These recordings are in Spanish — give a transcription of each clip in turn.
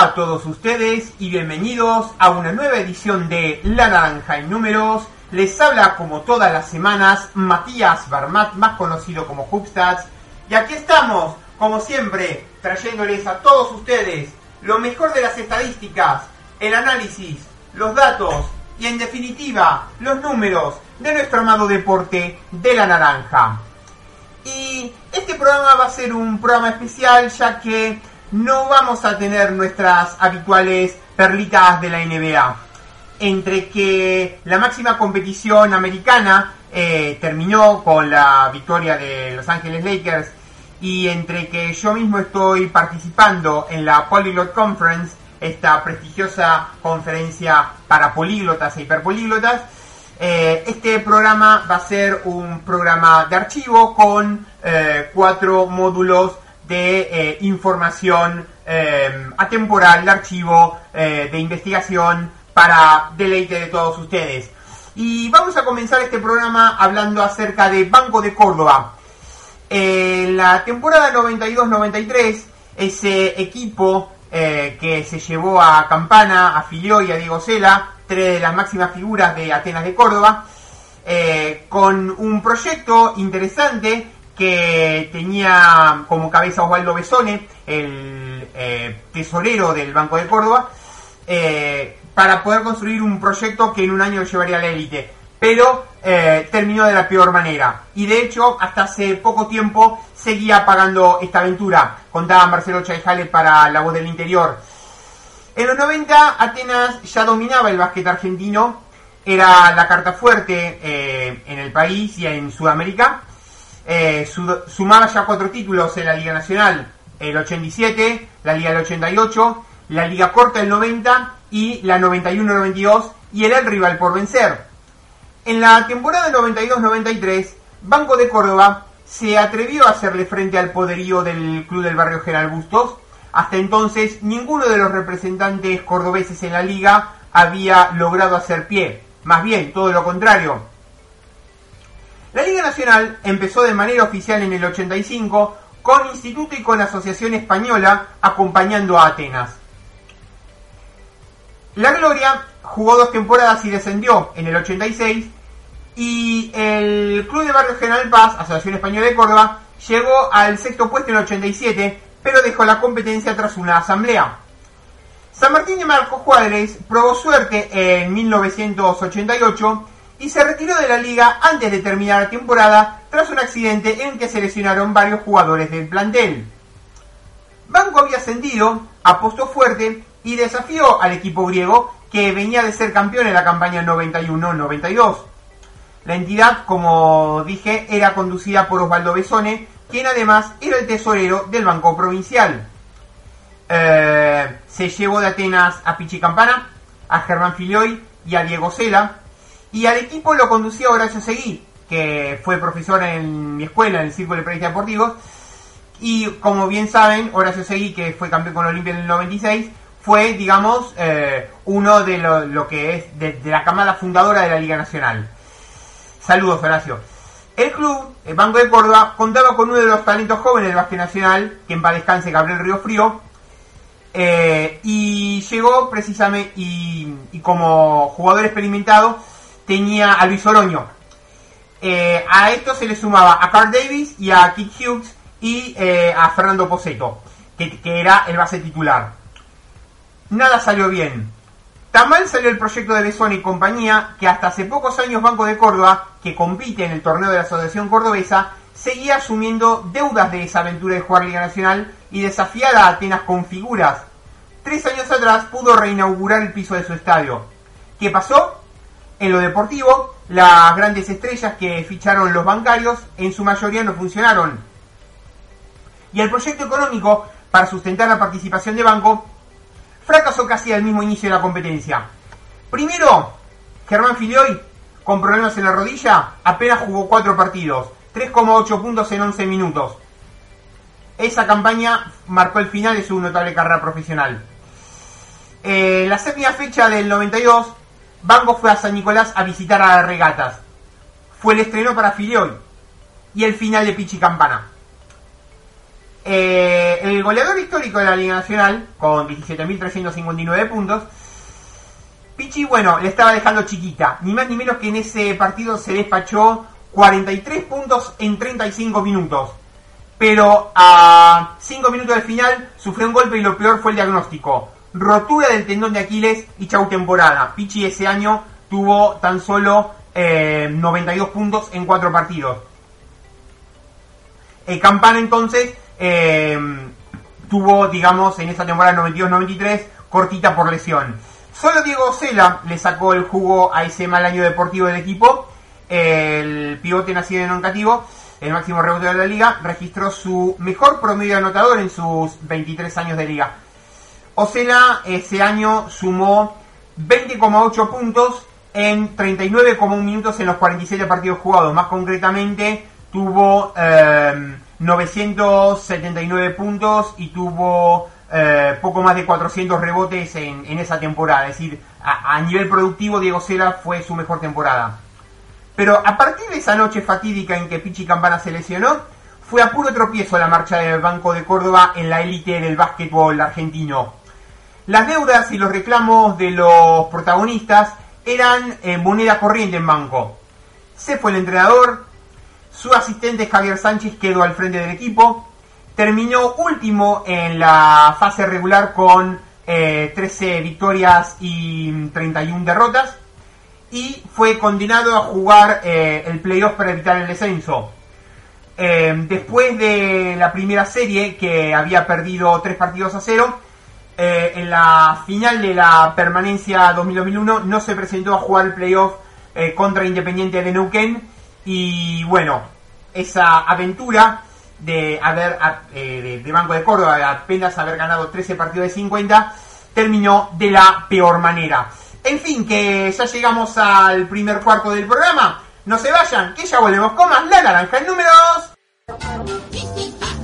A todos ustedes y bienvenidos a una nueva edición de La Naranja en Números. Les habla como todas las semanas Matías Barmat, más conocido como Hubstats. Y aquí estamos, como siempre, trayéndoles a todos ustedes lo mejor de las estadísticas, el análisis, los datos y en definitiva los números de nuestro amado deporte de la naranja. Y este programa va a ser un programa especial ya que no vamos a tener nuestras habituales perlitas de la NBA. Entre que la máxima competición americana eh, terminó con la victoria de Los Ángeles Lakers y entre que yo mismo estoy participando en la Polyglot Conference, esta prestigiosa conferencia para políglotas e hiperpolíglotas, eh, este programa va a ser un programa de archivo con eh, cuatro módulos de eh, información eh, atemporal, de archivo, eh, de investigación para deleite de todos ustedes. Y vamos a comenzar este programa hablando acerca de Banco de Córdoba. En la temporada 92-93, ese equipo que se llevó a Campana, a Filió y a Diego Sela, tres de las máximas figuras de Atenas de Córdoba, con un proyecto interesante que tenía como cabeza Osvaldo Besone, el eh, tesorero del Banco de Córdoba, eh, para poder construir un proyecto que en un año llevaría a la élite. Pero eh, terminó de la peor manera. Y de hecho, hasta hace poco tiempo seguía pagando esta aventura. Contaba Marcelo Chaijale para La Voz del Interior. En los 90, Atenas ya dominaba el básquet argentino. Era la carta fuerte en el país y en Sudamérica eh, sumaba ya cuatro títulos en la Liga Nacional, el 87, la Liga del 88, la Liga Corta del 90 y la 91-92 y era el rival por vencer. En la temporada 92-93, Banco de Córdoba se atrevió a hacerle frente al poderío del Club del Barrio General Bustos. Hasta entonces, ninguno de los representantes cordobeses en la liga había logrado hacer pie. Más bien, todo lo contrario. La Liga Nacional empezó de manera oficial en el 85 con Instituto y con Asociación Española acompañando a Atenas. La Gloria jugó dos temporadas y descendió en el 86 y el Club de Barrio General Paz, Asociación Española de Córdoba, llegó al sexto puesto en el 87 pero dejó la competencia tras una asamblea. San Martín de Marcos Juárez probó suerte en 1988 y se retiró de la liga antes de terminar la temporada tras un accidente en que se lesionaron varios jugadores del plantel. Banco había ascendido, apostó fuerte y desafió al equipo griego que venía de ser campeón en la campaña 91-92. La entidad, como dije, era conducida por Osvaldo Besone, quien además era el tesorero del Banco Provincial. Eh, se llevó de Atenas a Pichi Campana, a Germán Filioy y a Diego Sela, y al equipo lo conducía Horacio Seguí, que fue profesor en mi escuela, en el Círculo de Periodistas Deportivos. Y como bien saben, Horacio Seguí, que fue campeón con Olimpia en el 96, fue, digamos, eh, uno de lo, que es de, la camada fundadora de la Liga Nacional. Saludos, Horacio. El club, el Banco de Córdoba, contaba con uno de los talentos jóvenes del básquet nacional, que en paz descanse Gabriel Río Frío, eh, y llegó precisamente, y como jugador experimentado, tenía a Luis Oroño. Eh, a esto se le sumaba a Carl Davis y a Keith Hughes y eh, a Fernando Poseto, que, era el base titular. Nada salió bien. Tan mal salió el proyecto de Besón y compañía que hasta hace pocos años Banco de Córdoba, que compite en el torneo de la Asociación Cordobesa, seguía asumiendo deudas de esa aventura de jugar Liga Nacional y desafiar a Atenas con figuras. Tres años atrás pudo reinaugurar el piso de su estadio. ¿Qué pasó? En lo deportivo, las grandes estrellas que ficharon los bancarios en su mayoría no funcionaron. Y el proyecto económico para sustentar la participación de banco fracasó casi al mismo inicio de la competencia. Primero, Germán Filioy, con problemas en la rodilla, apenas jugó cuatro partidos, 3,8 puntos en 11 minutos. Esa campaña marcó el final de su notable carrera profesional. Eh, la séptima fecha del 92 Banco fue a San Nicolás a visitar a las regatas. Fue el estreno para Filioy y el final de Pichi Campana. Eh, el goleador histórico de la Liga Nacional, con 17.359 puntos, Pichi, bueno, le estaba dejando chiquita. Ni más ni menos que en ese partido se despachó 43 puntos en 35 minutos. Pero a 5 minutos del final sufrió un golpe y lo peor fue el diagnóstico. Rotura del tendón de Aquiles y chau temporada. Pichi ese año tuvo tan solo 92 eh, puntos en 4 partidos. El Campana entonces eh, tuvo, digamos, en esa temporada 92-93, cortita por lesión. Solo Diego Cela le sacó el jugo a ese mal año deportivo del equipo. El pivote nacido en Oncativo, el máximo rebote de la liga, registró su mejor promedio anotador en sus 23 años de liga. Ocela ese año sumó 20,8 puntos en 39,1 minutos en los 47 partidos jugados. Más concretamente, tuvo 979 eh, puntos y tuvo eh, poco más de 400 rebotes en, esa temporada. Es decir, a, nivel productivo, Diego Cela fue su mejor temporada. Pero a partir de esa noche fatídica en que Pichi Campana se lesionó, fue a puro tropiezo la marcha del Banco de Córdoba en la élite del básquetbol argentino. Las deudas y los reclamos de los protagonistas eran eh, moneda corriente en banco. Se fue el entrenador, su asistente Javier Sánchez quedó al frente del equipo, terminó último en la fase regular con 13 eh, victorias y 31 derrotas y fue condenado a jugar eh, el playoff para evitar el descenso. después de la primera serie, que había perdido 3 partidos a 0, eh, en la final de la permanencia 2001 no se presentó a jugar el playoff eh, contra Independiente de Neuquén y bueno, esa aventura de haber eh, de, Banco de Córdoba apenas haber ganado 13 partidos de 50 terminó de la peor manera. En fin, que ya llegamos al primer cuarto del programa. No se vayan, que ya volvemos con más La Naranja en números.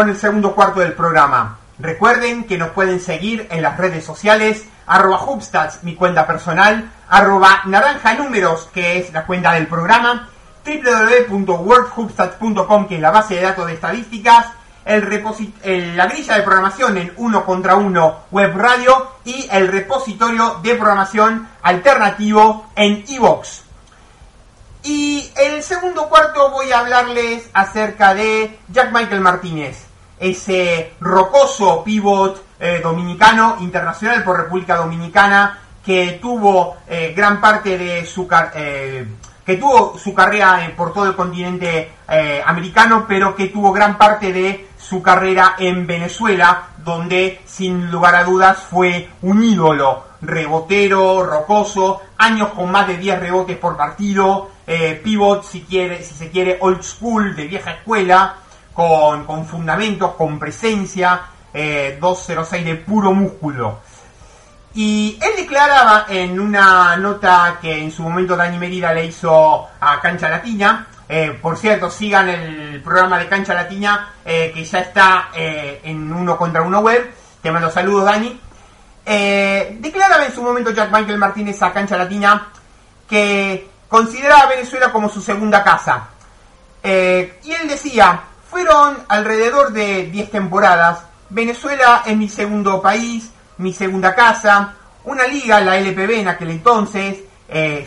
Con el segundo cuarto del programa. Recuerden que nos pueden seguir en las redes sociales, arroba Hubstats, mi cuenta personal, arroba naranja números, que es la cuenta del programa, www.wordhubstats.com, que es la base de datos de estadísticas, el, la grilla de programación en uno contra uno web radio y el repositorio de programación alternativo en iVox. Y el segundo cuarto voy a hablarles acerca de Jack Michael Martínez, ese rocoso pivot eh, dominicano internacional por República Dominicana que tuvo eh, gran parte de su eh, que tuvo su carrera por todo el continente americano, pero que tuvo gran parte de su carrera en Venezuela, donde sin lugar a dudas fue un ídolo, rebotero, rocoso, años con más de 10 rebotes por partido, pivot si quiere, si se quiere, old school, de vieja escuela, con, fundamentos, con presencia, 206 eh, de puro músculo. Y él declaraba en una nota que en su momento Dani Merida le hizo a Cancha Latina, eh, por cierto, sigan el programa de Cancha Latina eh, que ya está eh, en uno contra uno web. Te mando saludos, Dani. declaraba en su momento Jack Michael Martínez a Cancha Latina que consideraba a Venezuela como su segunda casa. y él decía, fueron alrededor de 10 temporadas. Venezuela es mi segundo país, mi segunda casa. Una liga, la LPB en aquel entonces,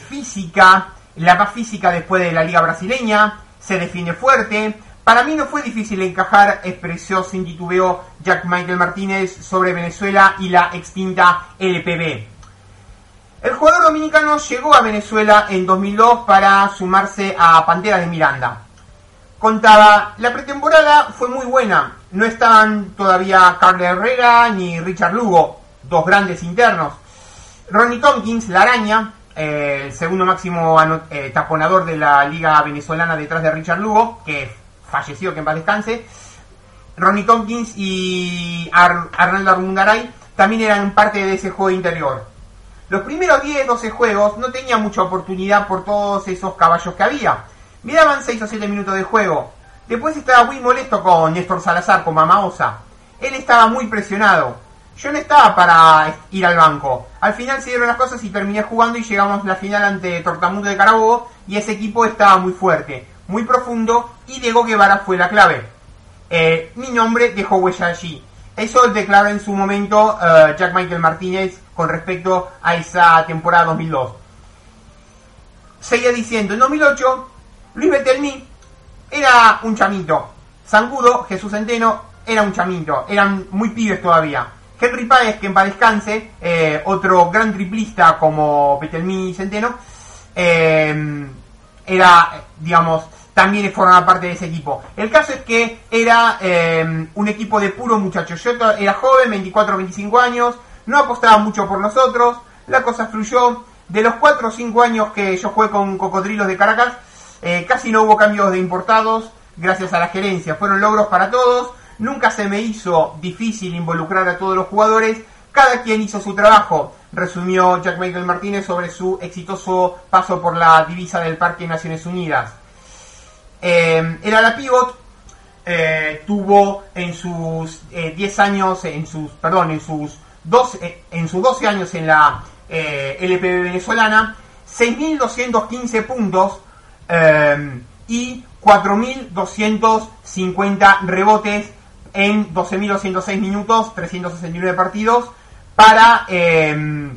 física, la más física después de la liga brasileña, se define fuerte. Para mí no fue difícil encajar, expresó sin titubeo Jack Michael Martínez sobre Venezuela y la extinta LPB. El jugador dominicano llegó a Venezuela en 2002 para sumarse a Pantera de Miranda. Contaba, la pretemporada fue muy buena, no estaban todavía Carlos Herrera ni Richard Lugo, dos grandes internos. Ronnie Tompkins, la araña, el segundo máximo eh, taponador de la liga venezolana detrás de Richard Lugo, que falleció, que en paz descanse. Ronnie Tompkins y Arnaldo Armungaray también eran parte de ese juego interior. Los primeros 10-12 juegos no tenía mucha oportunidad por todos esos caballos que había. Me daban 6 o 7 minutos de juego. Después estaba muy molesto con Néstor Salazar, con Mamaosa. Él estaba muy presionado. Yo no estaba para ir al banco. Al final se dieron las cosas y terminé jugando y llegamos a la final ante Tortamundo de Carabobo y ese equipo estaba muy fuerte, muy profundo y Diego Guevara fue la clave. Eh, mi nombre dejó huella allí. Eso declaró en su momento eh, Jack Michael Martínez con respecto a esa temporada 2002. Seguía diciendo, en 2008, Luis Betelmi era un chamito. Sangudo, Jesús Centeno, era un chamito. Eran muy pibes todavía. Henry Páez, que en paz eh, otro gran triplista como Betelmi Centeno, eh, era, digamos, también formaba parte de ese equipo. El caso es que era eh, un equipo de puro muchachos. Yo era joven, 24 25 años, no apostaba mucho por nosotros, la cosa fluyó. De los 4 o 5 años que yo jugué con Cocodrilos de Caracas, casi no hubo cambios de importados, gracias a la gerencia. Fueron logros para todos Nunca se me hizo difícil involucrar a todos los jugadores, cada quien hizo su trabajo, resumió Jack Michael Martínez sobre su exitoso paso por la divisa del Parque Naciones Unidas. Eh, era la pivot, eh, tuvo en sus 10 eh, años, en sus, perdón, en sus, 12, en sus 12 años en la LPB venezolana, 6.215 puntos y 4.250 rebotes en 12.206 minutos, 369 partidos, para em,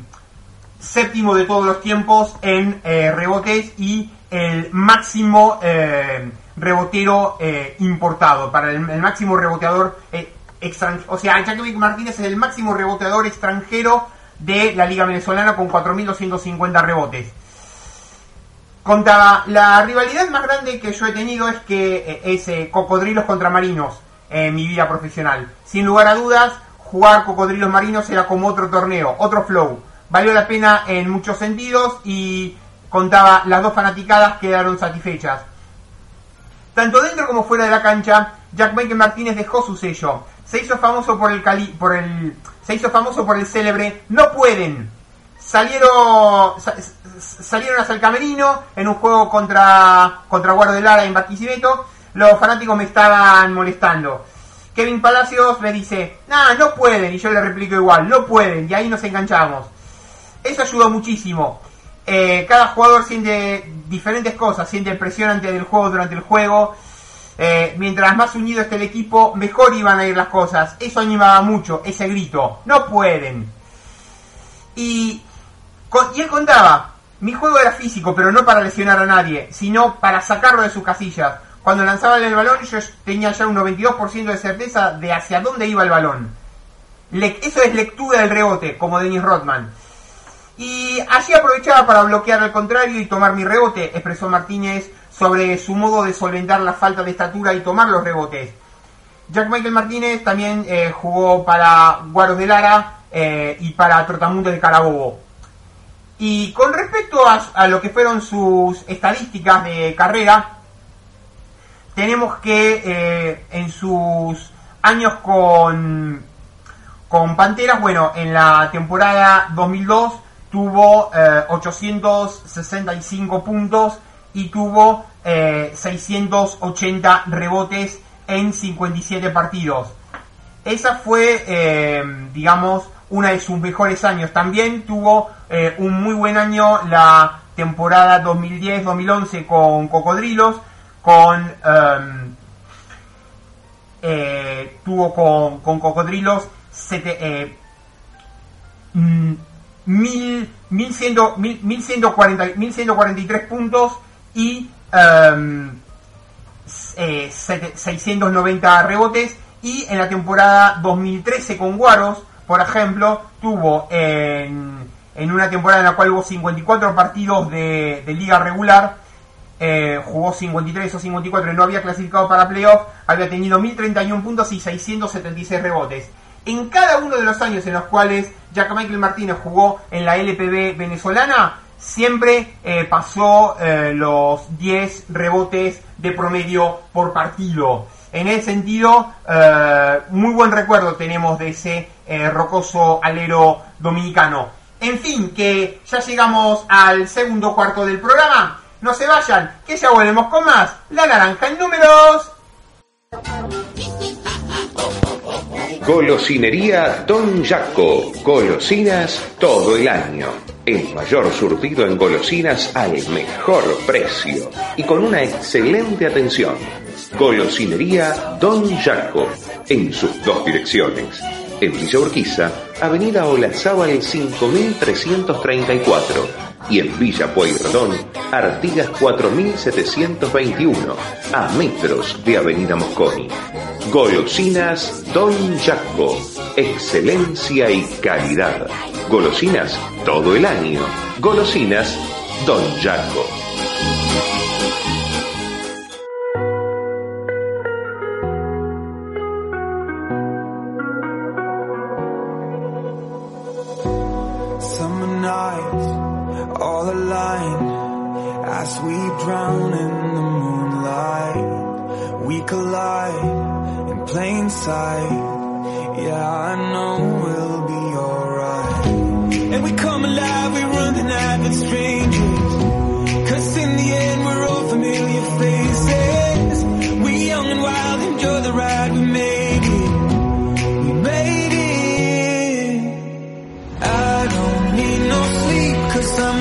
séptimo de todos los tiempos en eh, rebotes y el máximo em, rebotero eh, importado, para el, máximo reboteador eh, extranjero. O sea, Jacobic Martínez es el máximo reboteador extranjero de la Liga Venezolana con 4.250 rebotes. Contaba, la rivalidad más grande que yo he tenido es que es Cocodrilos contra Marinos en mi vida profesional. Sin lugar a dudas, jugar Cocodrilos Marinos era como otro torneo, otro flow. Valió la pena en muchos sentidos y contaba, las dos fanaticadas quedaron satisfechas. Tanto dentro como fuera de la cancha, Jack Michael Martínez dejó su sello. Se hizo famoso por el cali por el se hizo famoso por el célebre No pueden. Salieron salieron hasta el camerino en un juego contra contra Guardo de Lara en Barquisimeto los fanáticos me estaban molestando. Kevin Palacios me dice, nah, no pueden, y yo le replico igual, no pueden, y ahí nos enganchamos. Eso ayudó muchísimo. Eh, cada jugador siente diferentes cosas, siente presión antes del juego, durante el juego. Eh, mientras más unido esté el equipo, mejor iban a ir las cosas. Eso animaba mucho, ese grito. No pueden. Y, y él contaba, mi juego era físico, pero no para lesionar a nadie, sino para sacarlo de sus casillas. Cuando lanzaban el balón yo tenía ya un 92% de certeza de hacia dónde iba el balón. eso es lectura del rebote, como Dennis Rodman. Y así aprovechaba para bloquear al contrario y tomar mi rebote, expresó Martínez sobre su modo de solventar la falta de estatura y tomar los rebotes. Jack Michael Martínez también eh, jugó para Guaros de Lara eh, y para Trotamundos de Carabobo. Y con respecto a, lo que fueron sus estadísticas de carrera, tenemos que eh, en sus años con, con Panteras, bueno, en la temporada 2002 tuvo 865 eh, puntos y tuvo 680 eh, rebotes en 57 partidos. Esa fue, digamos, una de sus mejores años. También tuvo un muy buen año la temporada 2010-2011 con Cocodrilos, con em, eh, tuvo con, con cocodrilos sete, eh, mm, mil, 1143 puntos y um, eh, 690 rebotes y en la temporada 2013 con Guaros, por ejemplo, tuvo en, una temporada en la cual hubo 54 partidos de, de liga regular, eh, jugó 53 o 54 y no había clasificado para playoff, había tenido 1031 puntos y 676 rebotes. En cada uno de los años en los cuales Jack Michael Martínez jugó en la LPB venezolana, siempre eh, pasó eh, los 10 rebotes de promedio por partido. En ese sentido, muy buen recuerdo tenemos de ese rocoso alero dominicano. En fin, que ya llegamos al segundo cuarto del programa. No se vayan, que ya volvemos con más. La naranja en números. Golosinería Don Jaco. Golosinas todo el año. El mayor surtido en golosinas al mejor precio y con una excelente atención. Golosinería Don Jaco. En sus dos direcciones. En Villa Urquiza, Avenida Olazábal 5334 y en Villa Pueyrredón, Artigas 4721, a metros de Avenida Mosconi. Golosinas Don Jaco, excelencia y calidad. Golosinas todo el año. Golosinas Don Jaco. Yeah, I know we'll be alright. And we come alive, we run the night with strangers. Cause in the end, we're all familiar faces. We young and wild, enjoy the ride, we made it. We made it. I don't need no sleep, cause I'm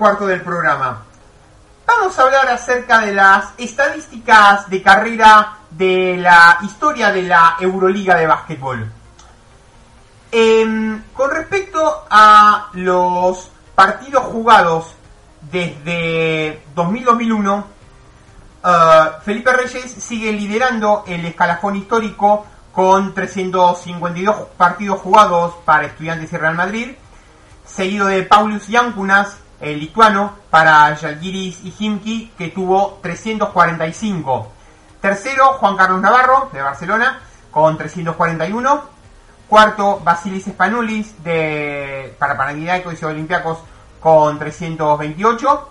cuarto del programa. Vamos a hablar acerca de las estadísticas de carrera de la historia de la Euroliga de básquetbol. Em, con respecto a los partidos jugados desde 2000-2001, eh, Felipe Reyes sigue liderando el escalafón histórico con 352 partidos jugados para Estudiantes y Real Madrid, seguido de Paulus Yankunas, el lituano, para Žalgiris y Himki, que tuvo 345. Tercero, Juan Carlos Navarro, de Barcelona, con 341. Cuarto, Basilis Spanulis, de, para Panathinaikos y Olympiacos, con 328.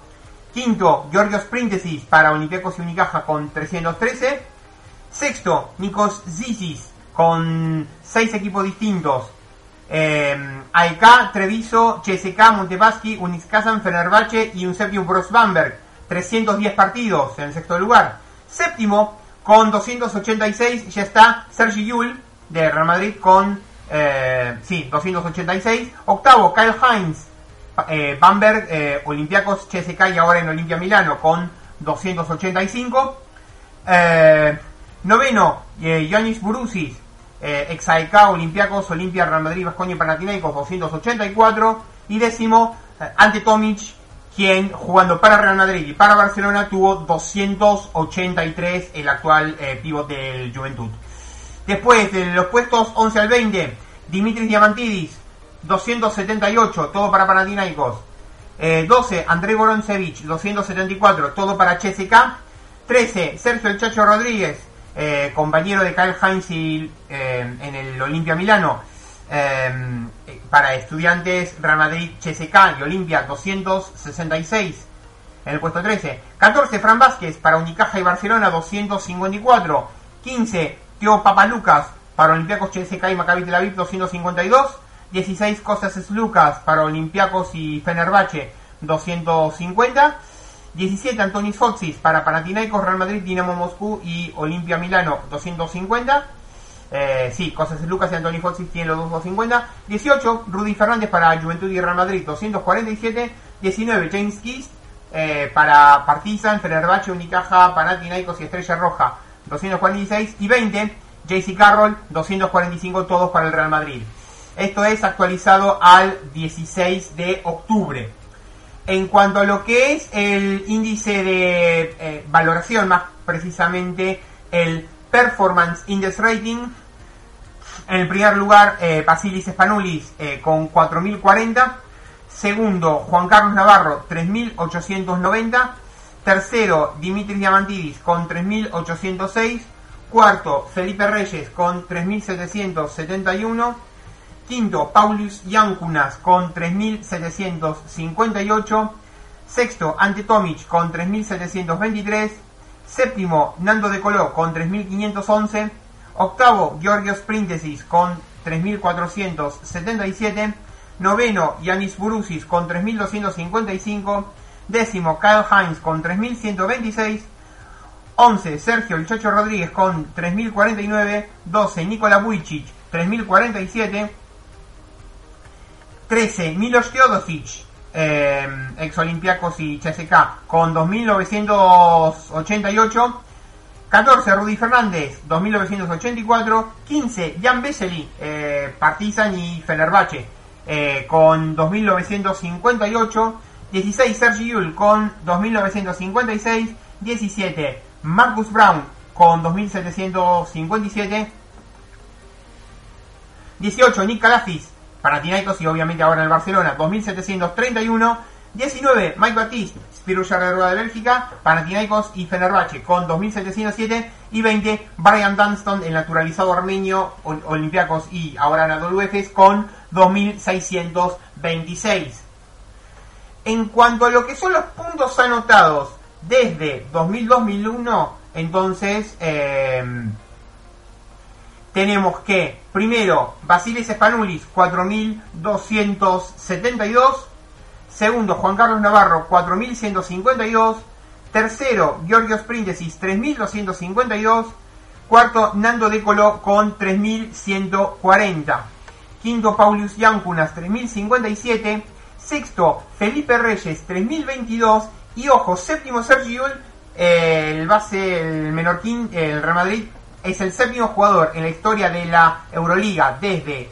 Quinto, Georgios Príntesis, para Olympiacos y Unicaja, con 313. Sexto, Nikos Zisis, con seis equipos distintos. Eh, AEK, Treviso, CSK, Montepaschi, Uniskazan, Fenerbahce y un séptimo Bros Bamberg. 310 partidos en el sexto lugar. Séptimo, con 286, ya está Sergi Yul, de Real Madrid, con eh, sí, 286. Octavo, Kyle Hines, eh, Bamberg, eh, Olympiacos, CSK y ahora en Olimpia Milano, con 285. Eh, noveno, Yanis Burusis, eh, ex AEK, Olympiacos, Olimpia, Real Madrid, Vascoña y Panathinaikos, 284. Y décimo, eh, Ante Tomic, quien jugando para Real Madrid y para Barcelona tuvo 283, el actual eh, pívot del Juventud. Después de los puestos 11 al 20, Dimitris Diamantidis, 278, todo para Panathinaikos. Eh, 12, André Boronsevich, 274, todo para CSK. 13, Sergio El Chacho Rodríguez, eh, compañero de Kyle Heinz y, eh, en el Olimpia Milano. eh, para estudiantes Real Madrid, CSK y Olimpia, 266 en el puesto 13. 14, Fran Vázquez para Unicaja y Barcelona, 254. 15, Teo Papalucas para Olympiacos, CSK y Maccabi Tel Aviv, 252. 16, Costas Lucas para Olympiacos y Fenerbahce, 250. 17, Antonis Foxis para Panathinaikos, Real Madrid, Dinamo Moscú y Olimpia Milano, 250. Eh, sí, Cosas Lucas y Anthony Foxis tienen los dos 250. 18, Rudy Fernández para Juventud y Real Madrid, 247. 19, James Keys eh, para Partizan, Fenerbahce, Unicaja, Panathinaikos y Estrella Roja, 246. Y 20, JC Carroll, 245, todos para el Real Madrid. Esto es actualizado al 16 de octubre. En cuanto a lo que es el índice de eh, valoración, más precisamente el Performance Index Rating, en el primer lugar eh, Basilis Spanulis eh, con 4040, segundo Juan Carlos Navarro 3890, tercero Dimitris Diamantidis con 3806, cuarto Felipe Reyes con 3771, quinto Paulus Yankunas con 3758, sexto Ante Tomic con 3723, Séptimo, Nando de Coló con 3.511. Octavo, Georgios Príntesis con 3.477. Noveno, Yanis Burusis con 3.255. Décimo, Kyle Hines con 3.126. 11, Sergio El Rodríguez con 3.049. 12, Nikola Vujicic 3.047. 13, Milos Teodosic, eh, ex Olympiacos y CSK, con 2.988. 14, Rudy Fernández, 2.984. 15, Jan Vesely, eh, Partizan y Fenerbahce, eh, con 2.958. 16, Sergi Yul, con 2.956. 17, Marcus Brown, con 2.757. 18, Nick Calafis, Panathinaikos y obviamente ahora en el Barcelona, 2.731. 19, Mike Batiste, Spirou de Rueda de Bélgica, Panathinaikos y Fenerbahce con 2.707. Y 20, Brian Dunston, el naturalizado armenio, Olympiacos y ahora Anadolu Efes con 2.626. En cuanto a lo que son los puntos anotados desde 2000-2001, entonces... Eh, tenemos que, primero, Basilis Spanulis, 4.272. Segundo, Juan Carlos Navarro, 4.152. Tercero, Giorgio Príntesis, 3.252. Cuarto, Nando De Colo con 3.140. Quinto, Paulius Yancunas, 3.057. Sexto, Felipe Reyes, 3.022. Y ojo, séptimo, Sergio el base, el menorquín, el Real Madrid, es el séptimo jugador en la historia de la Euroliga desde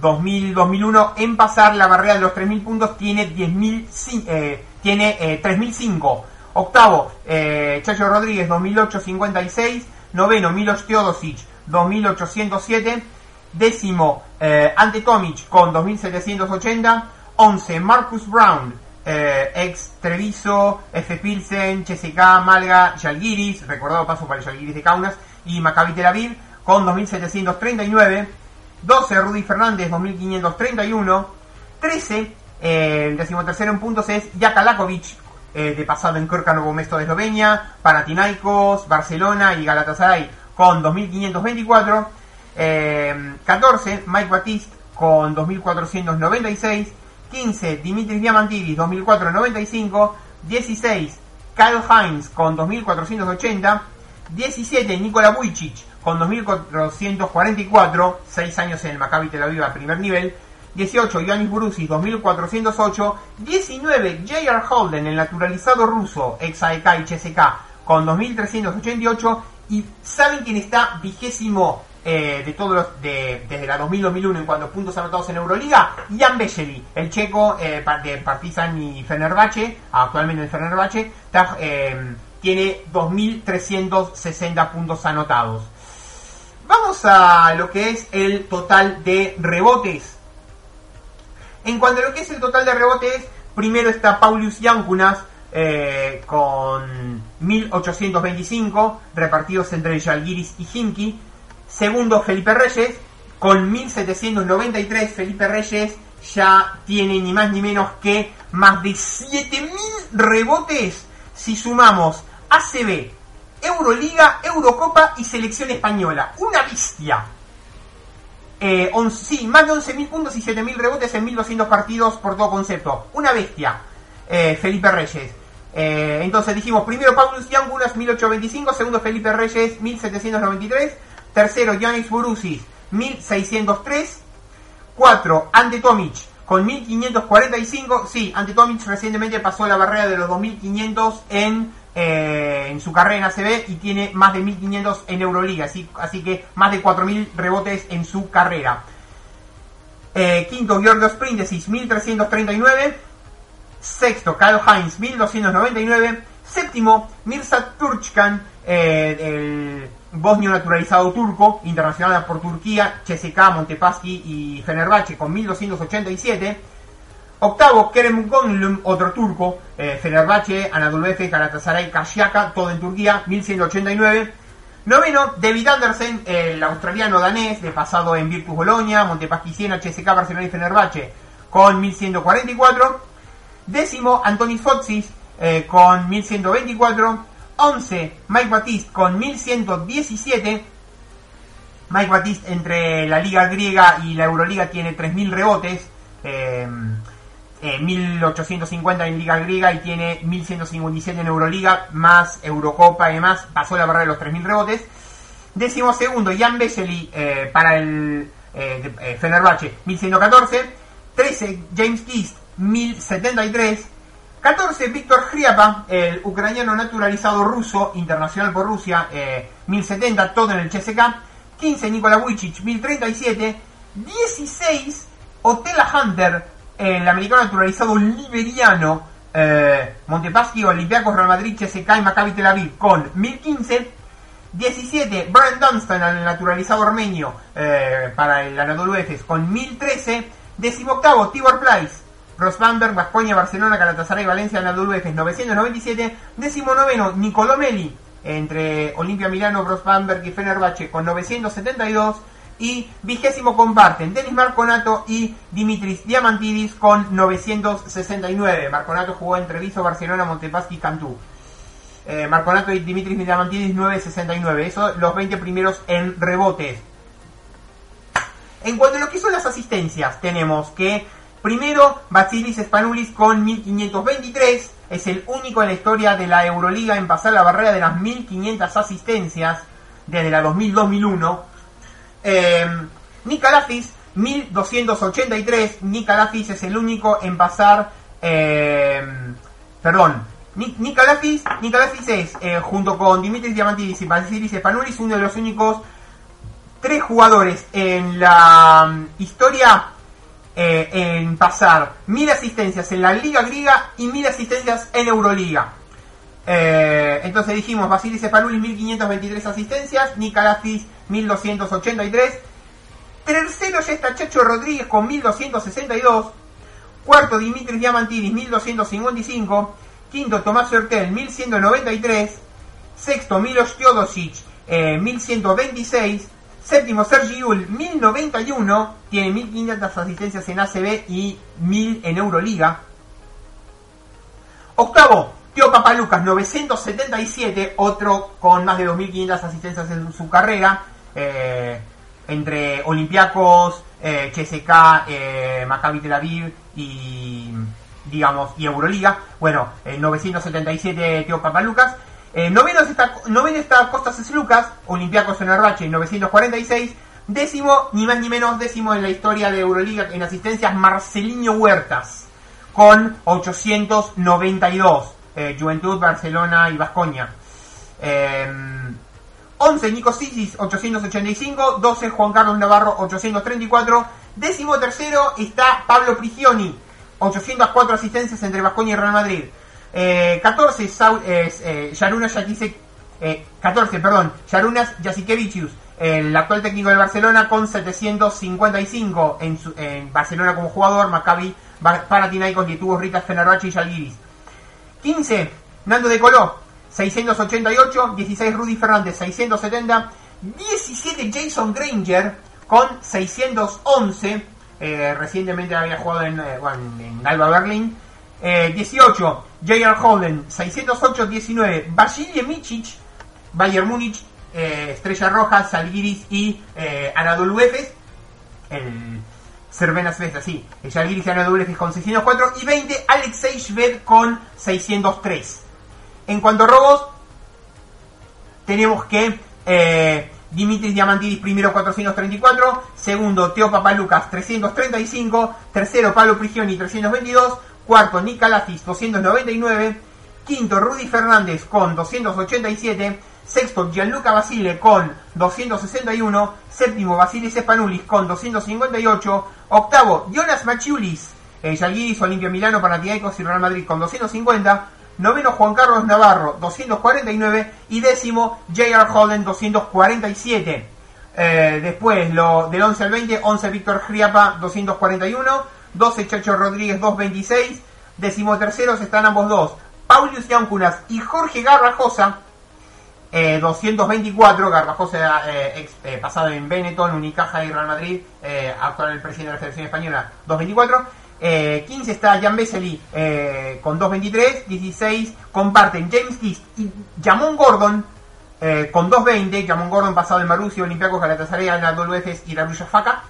2000-2001 eh, en pasar la barrera de los 3.000 puntos. Tiene 10.000, eh, tiene 3.005. Eh, Octavo, Chacho Rodríguez, 2.856. Noveno, Milos Teodosic, 2.807. Décimo, Ante Tomic con 2.780. 11, Marcus Brown, eh, ex Treviso, F. Pilsen, CSK, Malga, Yalgiris, recordado paso para el Yalgiris de Kaunas, y Maccabi Tel Aviv, con 2.739. 12, Rudy Fernández, 2.531. 13, eh, el decimotercero en puntos es Jaka Lakovic, eh, de pasado en Novo Mesto de Eslovenia, Panathinaikos, Barcelona y Galatasaray, con 2.524. 14, Mike Batiste, con 2.496. 15, Dimitris Diamantidis, 2004-95. 16, Kyle Hines con 2480. 17, Nikola Vujicic con 2444, 6 años en el Maccabi Tel Aviv a primer nivel. 18, Yanis Brusis, 2408. 19, J.R. Holden, el naturalizado ruso, ex AEK y CSK, con 2388. Y ¿saben quién está vigésimo eh, de todos los, de, desde la 2000-2001 en cuanto a puntos anotados en Euroliga, Jan Bejeli, el checo eh, de Partizan y Fenerbahce, actualmente en Fenerbahce, eh, tiene 2.360 puntos anotados. Vamos a lo que es el total de rebotes. En cuanto a lo que es el total de rebotes, primero está Paulius Yankunas con 1825 repartidos entre Jalgiris y Himki. Segundo, Felipe Reyes, con 1793. Felipe Reyes ya tiene ni más ni menos que más de 7000 rebotes si sumamos ACB, Euroliga, Eurocopa y Selección Española. Una bestia. Eh, sí, más de 11.000 puntos y 7.000 rebotes en 1.200 partidos por todo concepto. Una bestia. Eh, Felipe Reyes. Eh, entonces dijimos, primero Paulus Yangunas 1825, segundo Felipe Reyes 1793, Tercero, Giannis Burusis, 1603. 4, Ante Tomic, con 1545. Sí, Ante Tomic recientemente pasó la barrera de los 2500 en, eh, en su carrera en ACB y tiene más de 1500 en Euroliga. Así, así que más de 4000 rebotes en su carrera. Eh, quinto, Georgios Príntesis, 1339. Sexto, Kyle Hines, 1299. Séptimo, Mirza Turchkan, eh, el bosnio naturalizado turco, internacional por Turquía, CSK, Montepaschi y Fenerbahce con 1287. Octavo, Kerem Gonlum, otro turco, eh, Fenerbahce, Anadolu Efes, Galatasaray, Kashiaka, todo en Turquía, 1189. Noveno, David Andersen, el australiano danés, de pasado en Virtus Bologna, Montepaschi Siena, CSK, Barcelona y Fenerbahce, con 1144. Décimo, Antonis Foxis, eh, con 1124. 11, Mike Batiste con 1117. Mike Batiste entre la Liga Griega y la Euroliga tiene 3000 rebotes. Eh, 1850 en Liga Griega y tiene 1157 en Euroliga, más Eurocopa y demás. Pasó la barrera de los 3000 rebotes. Décimo segundo, Jan Vesely eh, para el eh, eh, Fenerbahce, 1114. 13, James Kist, 1073. 14, Víctor Hriapa, el ucraniano naturalizado ruso, internacional por Rusia, 1070, todo en el CSK. 15, Nikola Vujicic, 1037. 16, Otela Hunter, el americano naturalizado liberiano, eh, Montepaschi, Olympiacos, Real Madrid, CSK y Maccabi Tel Aviv con 1015. 17, Brian Dunstan, el naturalizado armenio, eh, para el Anadolu Efes con 1013. 18, Tibor Price, Ross Bamberg, Vascoña, Barcelona, Galatasaray, Valencia, Anadolu Efes 997. 19, Nicolò Meli, entre Olimpia Milano, Ross Bamberg y Fenerbahce con 972 y vigésimo comparten Denis Marconato y Dimitris Diamantidis con 969. Marconato jugó entre Viso, Barcelona, Montepaschi y Cantú. Eh, Marconato y Dimitris Diamantidis 969. Eso los 20 primeros en rebotes. En cuanto a lo que son las asistencias, tenemos que primero Basilis Spanoulis con 1523. Es el único en la historia de la Euroliga en pasar la barrera de las 1500 asistencias desde la 2000-2001 eh, 1283. Nikalafis es el único en pasar. Eh, perdón. Nikalafis, es, eh, junto con Dimitris Diamantidis y Vasilis Spanoulis, uno de los únicos tres jugadores en la um, historia eh, en pasar mil asistencias en la Liga Griega y mil asistencias en Euroliga. Eh, entonces dijimos Vasilis Spanoulis 1523 asistencias, Nikalafis 1283. Tercero ya está Chacho Rodríguez con 1262. Cuarto Dimitris Diamantidis 1255. Quinto Tomás Hurtel 1193. Sexto Milos Teodosic 1126. Séptimo Sergi Yul 1091. Tiene 1500 asistencias en ACB y 1000 en Euroliga. Octavo Teo Papalucas 977. Otro con más de 2500 asistencias en su carrera. Eh, entre Olympiacos, eh, CSK, eh, Maccabi Tel Aviv y digamos y Euroliga. Bueno, 977 Teo Papalucas. Noveno, está, noveno está Costas Lucas, Olympiacos en Arrache 946. Décimo, ni más ni menos, décimo en la historia de Euroliga en asistencias, Marcelinho Huertas, con 892. Juventud, Barcelona y Vascoña. 11 Nico Sisis 885, 12 Juan Carlos Navarro 834, décimo tercero está Pablo Prigioni 804 asistencias entre Vascoña y Real Madrid. 14 Saul, eh, Yarunas 14, perdón, Yarunas Jasikevičius, el actual técnico del Barcelona con 755 en, en Barcelona como jugador, Maccabi, Paratinaicos, Lietuvos, Ritas, Fenerbahce y Yalgiris. 15 Nando de Coló 688, 16 Rudy Fernández 670, 17 Jason Granger con 611, eh, recientemente había jugado en, eh, en, Alba Berlin, 18 J.R. Holden 608, 19 Basile Micic, Bayern Múnich, eh, Estrella Roja, Salgiris y Anadolu Efes, el Cervena Svesta, sí, Salgiris y Anadolu Efes con 604 y 20 Alexei Shved con 603. En cuanto a robos, tenemos que eh, Dimitris Diamantidis primero 434, segundo Teo Papalucas 335, tercero Pablo Prigioni 322, cuarto Nicolafis 299, quinto Rudy Fernández con 287, sexto Gianluca Basile con 261, séptimo Basilis Espanulis con 258, octavo Jonas Machiulis, eh, Yalgiris, Olimpia Milano, Panathinaikos y Real Madrid con 250, noveno Juan Carlos Navarro 249 y décimo J.R. Holden 247. Eh, después lo, del 11 al 20, 11 Víctor Griapa 241, 12 Chacho Rodríguez 226, décimo terceros están ambos dos, Paulius Yancunas y Jorge Garrajosa 224, eh, Garbajosa eh, eh, pasado en Benetton, Unicaja y Real Madrid, actual el presidente de la Federación Española 224, Eh, 15 está Jan Vesely eh, con 2.23. 16 comparten James Kiss y Jamon Gordon eh, con 2.20. Jamon Gordon pasado en Marusio, Olympiacos, Galatasaray, Anadolu Efes y Rarulla Faca.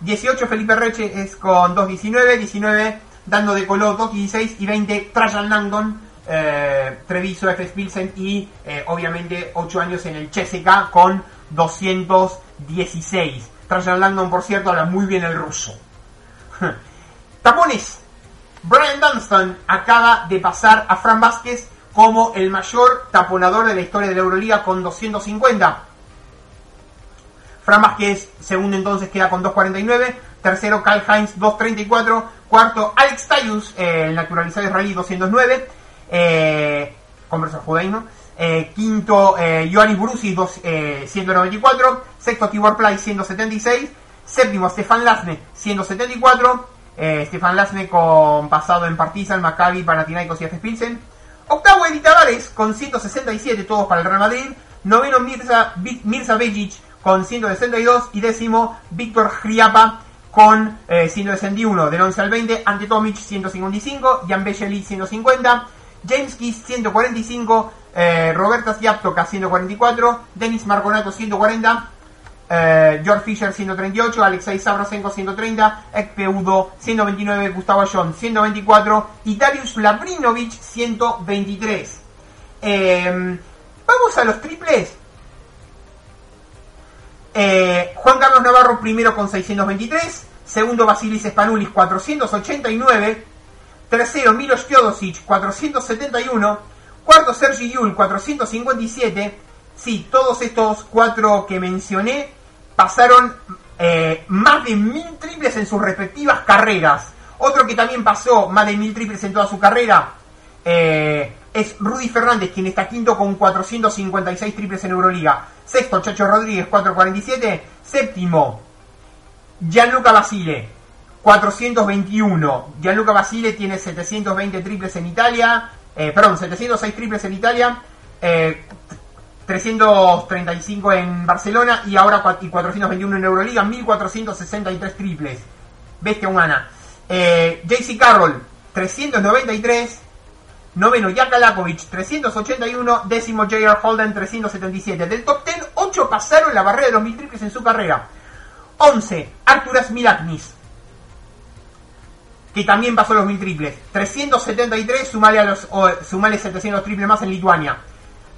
18 Felipe Reche es con 2.19. 19 dando de color 2.16 y 20 Trajan Langdon. Eh, Treviso, F. Pilsen y eh, obviamente 8 años en el CSK con 216. Trajan Langdon, por cierto, habla muy bien el ruso. Tapones. Brian Dunstan acaba de pasar a Fran Vázquez como el mayor taponador de la historia de la Euroliga con 250. Fran Vázquez, segundo entonces, queda con 2.49. Tercero, Kyle Heinz, 2.34. Cuarto, Alex Tayus, eh, el naturalizado israelí, 209. Eh, converso judaísmo. Eh, quinto, eh, Ioannis Brusi, dos, eh, 194. Sexto, Tibor Play, 176. Séptimo, Stefan Lasne, 174. Eh, Stefan Lasne con pasado en Partizan, Maccabi, Panathinaikos y F. Pilsen. Octavo, Eddie Tavares con 167, todos para el Real Madrid. Noveno, Mirza, Mirza Bejic con 162. Y décimo, Víctor Griapa con eh, 161. Del 11 al 20, Ante Tomic 155. Jan Becheli 150. James Kiss 145. Eh, Roberta Siaptoca 144. Denis Marconato 140. Eh, George Fisher 138, Alexei Sabrasenko 130, Ekpe Udo 129, Gustavo John 124 y Darius Labrinovic 123. Eh, vamos a los triples. Eh, Juan Carlos Navarro primero con 623, segundo Basilis Spanulis 489, tercero Milos Teodosic 471, cuarto Sergi Yul 457. Sí, todos estos cuatro que mencioné pasaron eh, más de mil triples en sus respectivas carreras. Otro que también pasó más de mil triples en toda su carrera eh, es Rudy Fernández, quien está quinto con 456 triples en Euroliga. Sexto, Chacho Rodríguez, 447. Séptimo, Gianluca Basile, 421. Gianluca Basile tiene 720 triples en Italia. eh, perdón, 706 triples en Italia. eh, 335 en Barcelona y ahora cua- y 421 en Euroliga, 1463 triples. Bestia humana. Eh, JC Carroll, 393. Noveno, Jaka Lakovic, 381. Décimo, J.R. Holden, 377. Del top 10, 8 pasaron la barrera de los mil triples en su carrera. 11, Arturas Milaknis, que también pasó los mil triples. 373, sumale, a los, sumale 700 triples más en Lituania.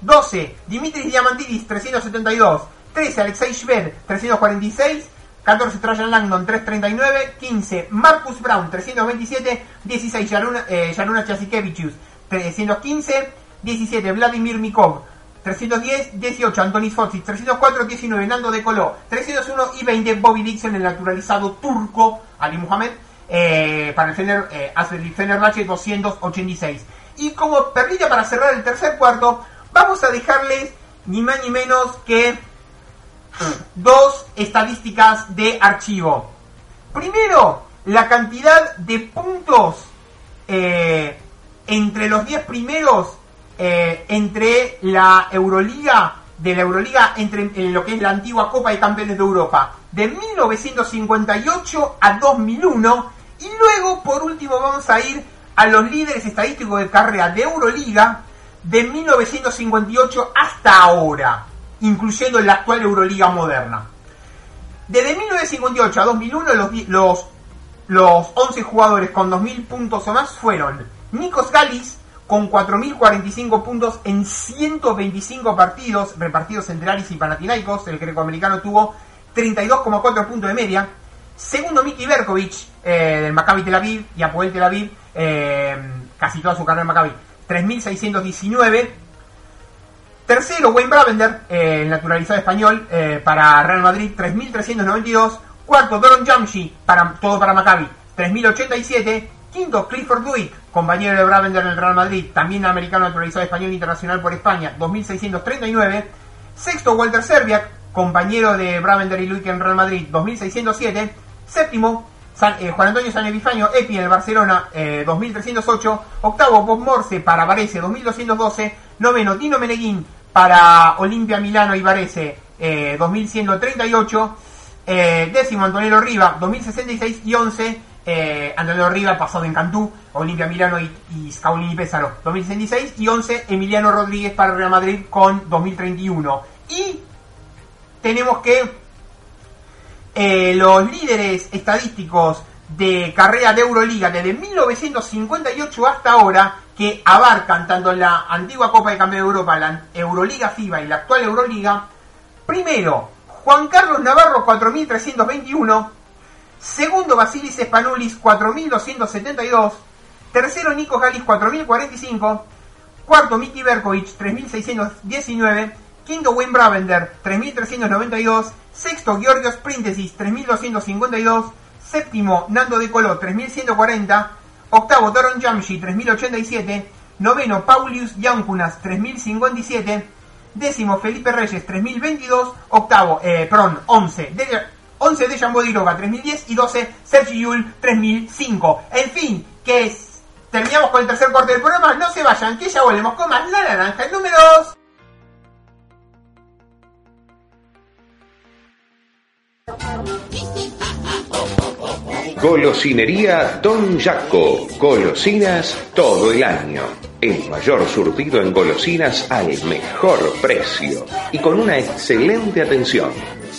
12, Dimitris Diamantidis, 372. 13, Alexei Shved, 346. 14, Trajan Langdon, 339. 15, Marcus Brown, 327. 16, Yaruna, eh, Yaruna Chasikevičius, 315. 17, Vladimir Mikov, 310. 18, Antonis Fotis, 304. 19, Nando De Coló, 301. Y 20, Bobby Dixon, el naturalizado turco, Ali Muhammad, eh, para el Fener, eh, Fenerbahce, 286. Y como perlita para cerrar el tercer cuarto, vamos a dejarles ni más ni menos que dos estadísticas de archivo. Primero, la cantidad de puntos eh, entre los 10 primeros eh, entre la Euroliga, de la Euroliga, entre en lo que es la antigua Copa de Campeones de Europa, de 1958 a 2001. Y luego, por último, vamos a ir a los líderes estadísticos de carrera de Euroliga de 1958 hasta ahora, incluyendo la actual Euroliga moderna. Desde 1958 a 2001 los, los, los 11 jugadores con 2.000 puntos o más fueron Nikos Galis con 4.045 puntos en 125 partidos repartidos entre Aris y Panathinaikos. El grecoamericano tuvo 32,4 puntos de media. Segundo, Miki Berkovic eh, del Maccabi Tel Aviv y Apoel Tel Aviv, eh, casi toda su carrera en Maccabi, 3.619. Tercero, Wayne Bravender, eh, naturalizado español, eh, para Real Madrid, 3.392. Cuarto, Doron Jamshi, para, todo para Maccabi, 3.087. Quinto, Clifford Duick, compañero de Bravender en el Real Madrid, también americano naturalizado español internacional por España, 2.639. Sexto, Walter Serbiak, compañero de Bravender y Luick en Real Madrid, 2.607. Séptimo, San- eh, Juan Antonio San Epifanio, Epi en el Barcelona, eh, 2308. Octavo, Bob Morse para Varese, 2212. Noveno, Dino Meneguín para Olimpia Milano y Varese, eh, 2138. Eh, décimo, Antonello Riva, 2066. Y once, eh, Andalio Riva, pasado en Cantú, Olimpia Milano y, y Scaulini Pésaro 2066 y 11 Emiliano Rodríguez para Real Madrid con 2031. Y tenemos que eh, los líderes estadísticos de carrera de Euroliga desde 1958 hasta ahora, que abarcan tanto la antigua Copa de Campeones de Europa, la Euroliga FIBA y la actual Euroliga. Primero, Juan Carlos Navarro 4321. Segundo, Basilis Spanulis 4272. Tercero, Nico Galis 4045. Cuarto, Miki Berkovic 3619. Quinto, Wayne Bravender 3392. Sexto, Georgios Príntesis 3252. Séptimo, Nando De Coló 3140. Octavo, Doron Jamshi 3087. Noveno, Paulius Yankunas 3057. Décimo, Felipe Reyes 3022. Octavo, eh, perdón, 11. De, 11 de Jambo 3010 y 12 Sergi Yul 3005. En fin, que es, terminamos con el tercer corte del programa. No se vayan, que ya volvemos con más la naranja el número 2. Golosinería Don Jaco. Golosinas todo el año. El mayor surtido en golosinas al mejor precio y con una excelente atención.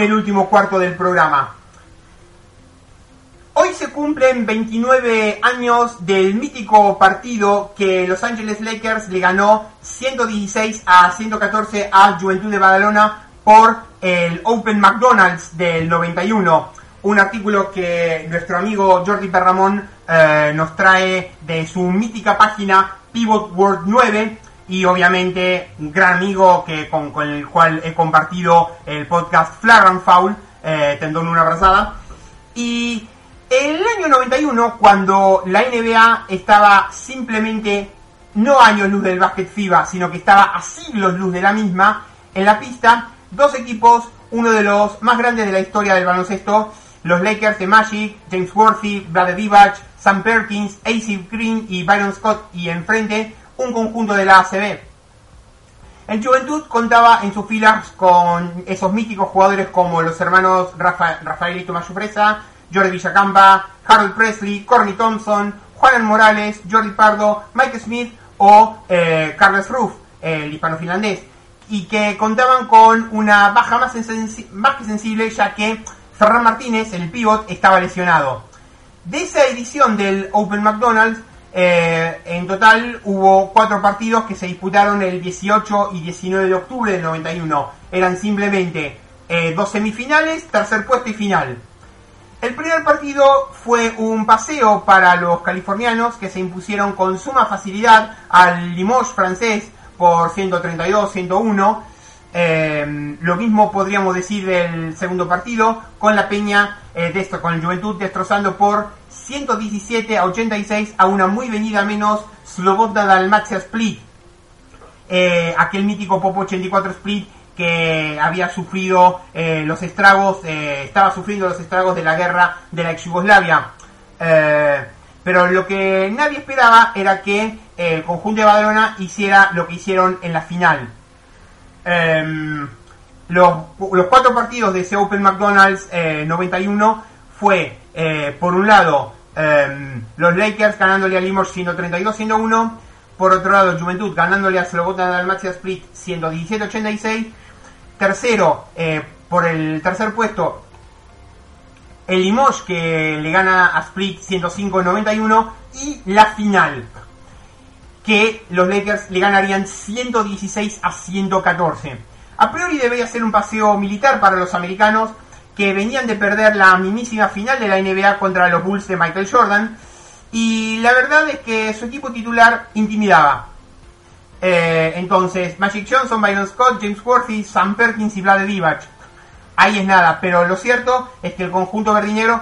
Con el último cuarto del programa. Hoy se cumplen 29 años del mítico partido que Los Angeles Lakers le ganó 116 a 114 a Juventud de Badalona por el Open McDonald's del 91. Un artículo que nuestro amigo Jordi Perramón eh, nos trae de su mítica página Pivot World 9 y obviamente un gran amigo que con, el cual he compartido el podcast Flagrant Foul, eh, tendón una abrazada. Y en el año 91, cuando la NBA estaba simplemente no años luz del básquet FIBA, sino que estaba a siglos luz de la misma, en la pista, dos equipos, uno de los más grandes de la historia del baloncesto, los Lakers de Magic, James Worthy, Brad Divac, Sam Perkins, AC Green y Byron Scott, y enfrente un conjunto de la ACB. El Juventud contaba en sus filas con esos míticos jugadores como los hermanos Rafa, Rafaelito Mayufresa, Jordi Villacampa, Harold Presley, Corny Thompson, Juan Morales, Jordi Pardo, Mike Smith o eh, Carlos Ruff, el hispano-finlandés, y que contaban con una baja más, más que sensible ya que Ferran Martínez, el pivot, estaba lesionado. De esa edición del Open McDonald's, eh, en total hubo cuatro partidos que se disputaron el 18 y 19 de octubre del 91. Eran simplemente eh, dos semifinales, tercer puesto y final. El primer partido fue un paseo para los californianos que se impusieron con suma facilidad al Limoges francés por 132-101. Eh, lo mismo podríamos decir del segundo partido con la Peña, eh, de esto, con el Juventud destrozando por 117 a 86 a una muy venida menos Slobodna Dalmacia Split. Eh, aquel mítico Popo 84 Split que había sufrido eh, los estragos, eh, estaba sufriendo los estragos de la guerra de la ex Yugoslavia. Pero lo que nadie esperaba era que el conjunto de Badalona hiciera lo que hicieron en la final. Em, los, los, cuatro partidos de ese Open McDonald's 91 fue, por un lado, em, los Lakers ganándole a Limor 132-101, por otro lado, Juventud ganándole a Slobodan Dalmacia Split 117-86 Tercero, eh, por el tercer puesto, el Limoges que le gana a Split 105-91 y la final que los Lakers le ganarían 116 a 114. A priori debería ser un paseo militar para los americanos que venían de perder la mismísima final de la NBA contra los Bulls de Michael Jordan y la verdad es que su equipo titular intimidaba. Eh, entonces, Magic Johnson, Byron Scott, James Worthy, Sam Perkins y Vlade Divac. Ahí es nada, pero lo cierto es que el conjunto verdinegro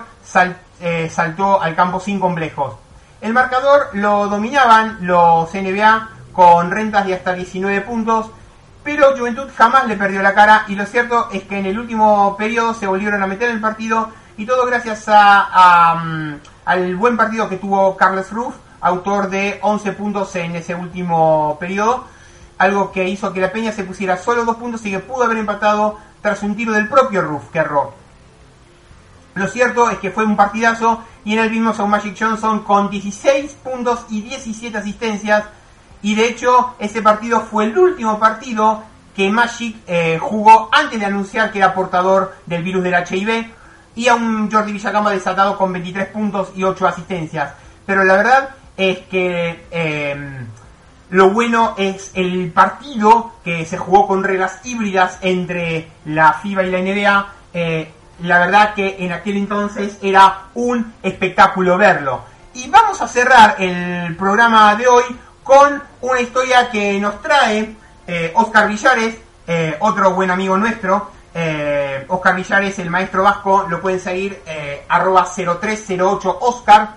eh, saltó al campo sin complejos. El marcador lo dominaban los NBA con rentas de hasta 19 puntos, pero Juventud jamás le perdió la cara y lo cierto es que en el último periodo se volvieron a meter en el partido y todo gracias a, mm, al buen partido que tuvo Carlos Ruff autor de 11 puntos en ese último periodo, algo que hizo que la Peña se pusiera solo dos puntos y que pudo haber empatado tras un tiro del propio Ruff que erró. Lo cierto es que fue un partidazo y en él vimos a un Magic Johnson con 16 puntos y 17 asistencias y de hecho ese partido fue el último partido que Magic eh, jugó antes de anunciar que era portador del virus del HIV y a un Jordi Villacama desatado con 23 puntos y 8 asistencias. Pero la verdad es que em, lo bueno es el partido que se jugó con reglas híbridas entre la FIBA y la NBA. Eh, la verdad que en aquel entonces era un espectáculo verlo. Y vamos a cerrar el programa de hoy con una historia que nos trae eh, Oscar Villares, eh, otro buen amigo nuestro. Oscar Villares, el maestro vasco, lo pueden seguir arroba 0308 Oscar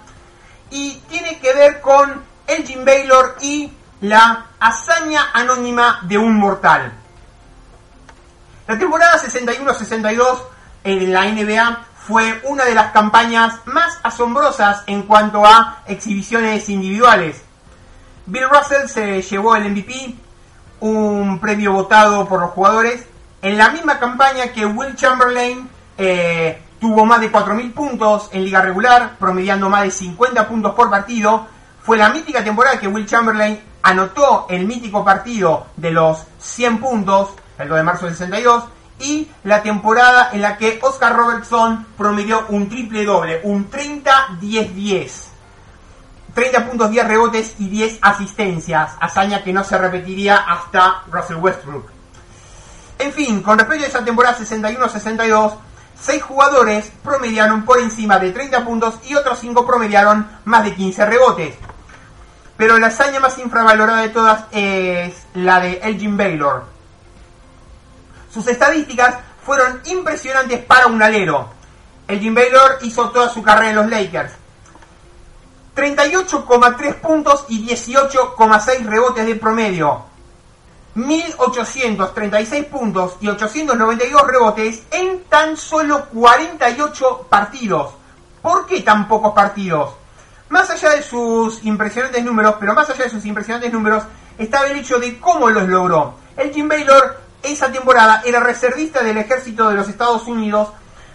y tiene que ver con Elgin Baylor y la hazaña anónima de un mortal. La temporada 61-62 en la NBA fue una de las campañas más asombrosas en cuanto a exhibiciones individuales. Bill Russell se llevó el MVP, un premio votado por los jugadores, en la misma campaña que Will Chamberlain eh, tuvo más de 4.000 puntos en liga regular, promediando más de 50 puntos por partido. Fue la mítica temporada que Will Chamberlain anotó el mítico partido de los 100 puntos, el 2 de marzo del 62, y la temporada en la que Oscar Robertson promedió un triple doble, un 30-10-10. 30 puntos, 10 rebotes y 10 asistencias, hazaña que no se repetiría hasta Russell Westbrook. En fin, con respecto a esa temporada 61-62, 6 jugadores promediaron por encima de 30 puntos y otros 5 promediaron más de 15 rebotes. Pero la hazaña más infravalorada de todas es la de Elgin Baylor. Sus estadísticas fueron impresionantes para un alero. Elgin Baylor hizo toda su carrera en los Lakers. 38,3 puntos y 18,6 rebotes de promedio. 1.836 puntos y 892 rebotes en tan solo 48 partidos. ¿Por qué tan pocos partidos? Más allá de sus impresionantes números, pero más allá de sus impresionantes números, estaba el hecho de cómo los logró. El Jim Baylor esa temporada era reservista del ejército de los Estados Unidos,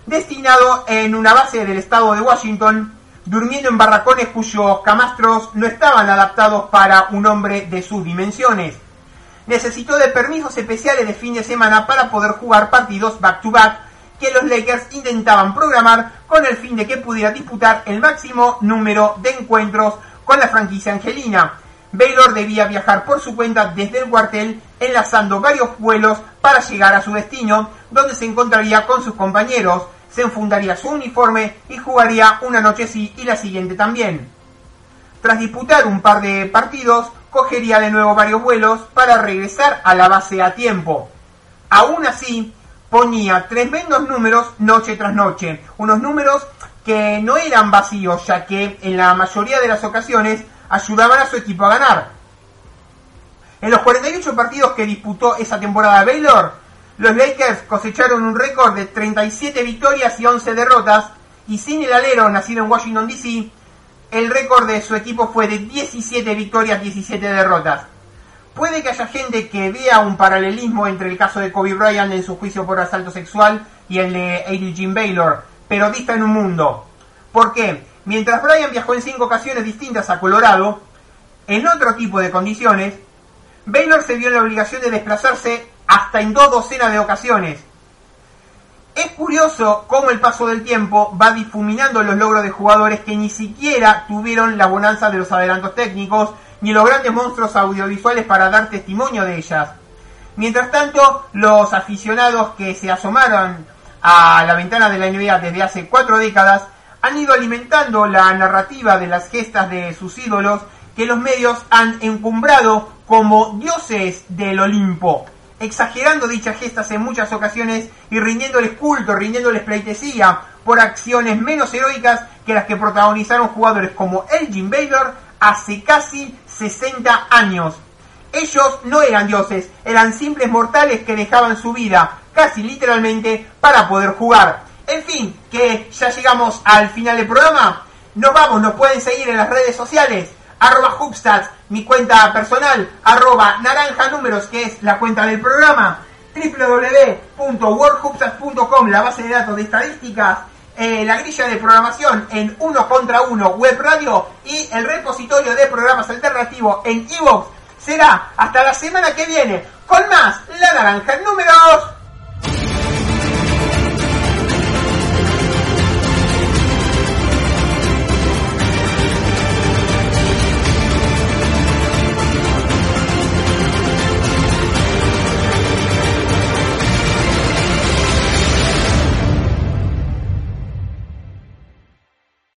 destinado en una base del estado de Washington, durmiendo en barracones cuyos camastros no estaban adaptados para un hombre de sus dimensiones. Necesitó de permisos especiales de fin de semana para poder jugar partidos back-to-back que los Lakers intentaban programar con el fin de que pudiera disputar el máximo número de encuentros con la franquicia angelina. Baylor debía viajar por su cuenta desde el cuartel, enlazando varios vuelos para llegar a su destino, donde se encontraría con sus compañeros, se enfundaría su uniforme y jugaría una noche sí y la siguiente también. Tras disputar un par de partidos, cogería de nuevo varios vuelos para regresar a la base a tiempo. Aún así, ponía tremendos números noche tras noche, unos números que no eran vacíos, ya que en la mayoría de las ocasiones ayudaban a su equipo a ganar. En los 48 partidos que disputó esa temporada Baylor, los Lakers cosecharon un récord de 37 victorias y 11 derrotas, y sin el alero nacido en Washington DC, el récord de su equipo fue de 17 victorias, 17 derrotas. Puede que haya gente que vea un paralelismo entre el caso de Kobe Bryant en su juicio por asalto sexual y el de A.D. Jim Baylor, pero dista en un mundo. ¿Por qué? Mientras Bryant viajó en cinco ocasiones distintas a Colorado, en otro tipo de condiciones, Baylor se vio en la obligación de desplazarse hasta en dos docenas de ocasiones. Es curioso cómo el paso del tiempo va difuminando los logros de jugadores que ni siquiera tuvieron la bonanza de los adelantos técnicos ni los grandes monstruos audiovisuales para dar testimonio de ellas. Mientras tanto, los aficionados que se asomaron a la ventana de la NBA desde hace cuatro décadas han ido alimentando la narrativa de las gestas de sus ídolos que los medios han encumbrado como dioses del Olimpo, exagerando dichas gestas en muchas ocasiones y rindiéndoles culto, rindiéndoles pleitesía por acciones menos heroicas que las que protagonizaron jugadores como Elgin Baylor hace casi 60 años. Ellos no eran dioses, eran simples mortales que dejaban su vida, casi literalmente, para poder jugar. En fin, que ya llegamos al final del programa. Nos vamos, nos pueden seguir en las redes sociales. Hubstats, mi cuenta personal. Arroba Naranja Números, que es la cuenta del programa. www.worldhubstats.com, la base de datos de estadísticas. Eh, la grilla de programación en uno contra uno web radio y el repositorio de programas alternativos en Evox será hasta la semana que viene con más La Naranja Números.